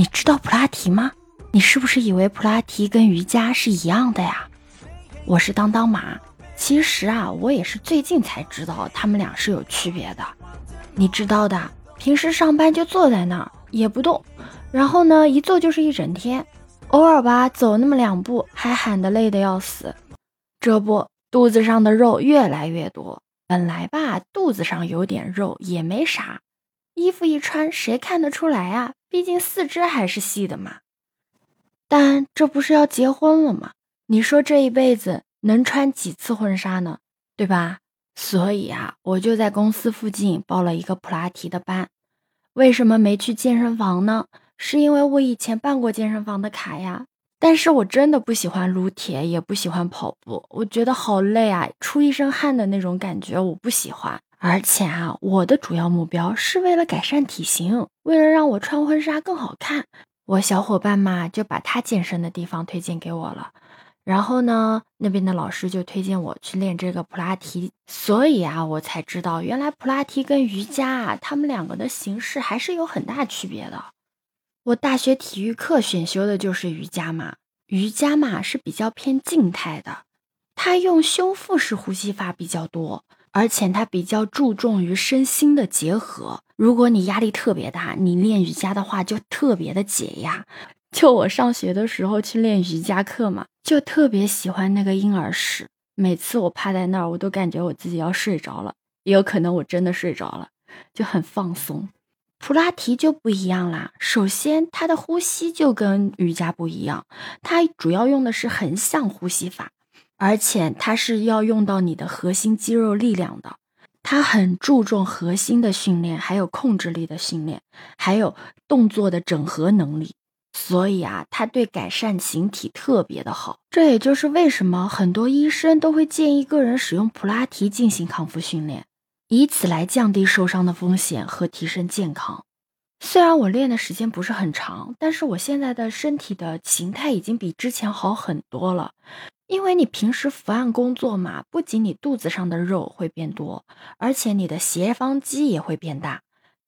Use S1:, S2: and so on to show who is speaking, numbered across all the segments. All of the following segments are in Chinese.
S1: 你知道普拉提吗？你是不是以为普拉提跟瑜伽是一样的呀？我是当当马，其实啊，我也是最近才知道他们俩是有区别的。你知道的，平时上班就坐在那儿也不动，然后呢，一坐就是一整天，偶尔吧走那么两步还喊得累得要死。这不，肚子上的肉越来越多。本来吧，肚子上有点肉也没啥，衣服一穿，谁看得出来啊？毕竟四肢还是细的嘛。但这不是要结婚了吗？你说这一辈子能穿几次婚纱呢？对吧？所以啊，我就在公司附近报了一个普拉提的班。为什么没去健身房呢？是因为我以前办过健身房的卡呀。但是我真的不喜欢撸铁，也不喜欢跑步，我觉得好累啊，出一身汗的那种感觉我不喜欢。而且啊，我的主要目标是为了改善体型，为了让我穿婚纱更好看。我小伙伴嘛，就把他健身的地方推荐给我了。然后呢，那边的老师就推荐我去练这个普拉提。所以啊，我才知道原来普拉提跟瑜伽啊，他们两个的形式还是有很大区别的。我大学体育课选修的就是瑜伽嘛，瑜伽嘛是比较偏静态的，它用胸腹式呼吸法比较多，而且它比较注重于身心的结合。如果你压力特别大，你练瑜伽的话就特别的解压。就我上学的时候去练瑜伽课嘛，就特别喜欢那个婴儿式，每次我趴在那儿，我都感觉我自己要睡着了，也有可能我真的睡着了，就很放松。普拉提就不一样啦。首先，它的呼吸就跟瑜伽不一样，它主要用的是横向呼吸法，而且它是要用到你的核心肌肉力量的。它很注重核心的训练，还有控制力的训练，还有动作的整合能力。所以啊，它对改善形体特别的好。这也就是为什么很多医生都会建议个人使用普拉提进行康复训练。以此来降低受伤的风险和提升健康。虽然我练的时间不是很长，但是我现在的身体的形态已经比之前好很多了。因为你平时伏案工作嘛，不仅你肚子上的肉会变多，而且你的斜方肌也会变大。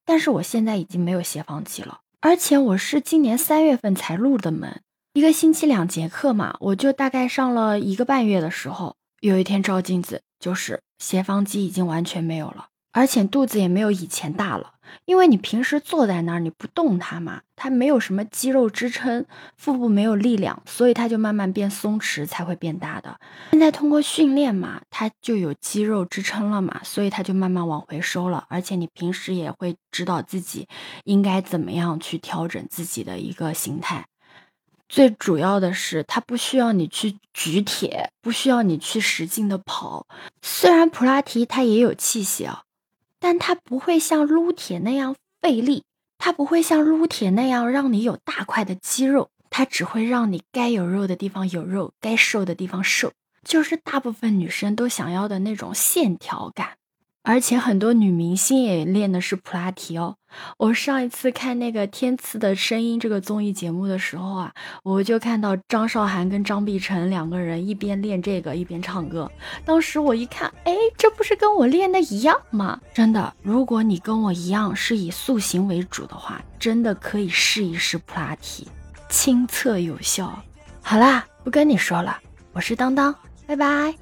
S1: 但是我现在已经没有斜方肌了，而且我是今年三月份才入的门，一个星期两节课嘛，我就大概上了一个半月的时候，有一天照镜子就是。斜方肌已经完全没有了，而且肚子也没有以前大了，因为你平时坐在那儿你不动它嘛，它没有什么肌肉支撑，腹部没有力量，所以它就慢慢变松弛才会变大的。现在通过训练嘛，它就有肌肉支撑了嘛，所以它就慢慢往回收了。而且你平时也会知道自己应该怎么样去调整自己的一个形态。最主要的是，它不需要你去举铁，不需要你去使劲的跑。虽然普拉提它也有器械啊，但它不会像撸铁那样费力，它不会像撸铁那样让你有大块的肌肉，它只会让你该有肉的地方有肉，该瘦的地方瘦，就是大部分女生都想要的那种线条感。而且很多女明星也练的是普拉提哦。我上一次看那个《天赐的声音》这个综艺节目的时候啊，我就看到张韶涵跟张碧晨两个人一边练这个一边唱歌。当时我一看，哎，这不是跟我练的一样吗？真的，如果你跟我一样是以塑形为主的话，真的可以试一试普拉提，亲测有效。好啦，不跟你说了，我是当当，拜拜。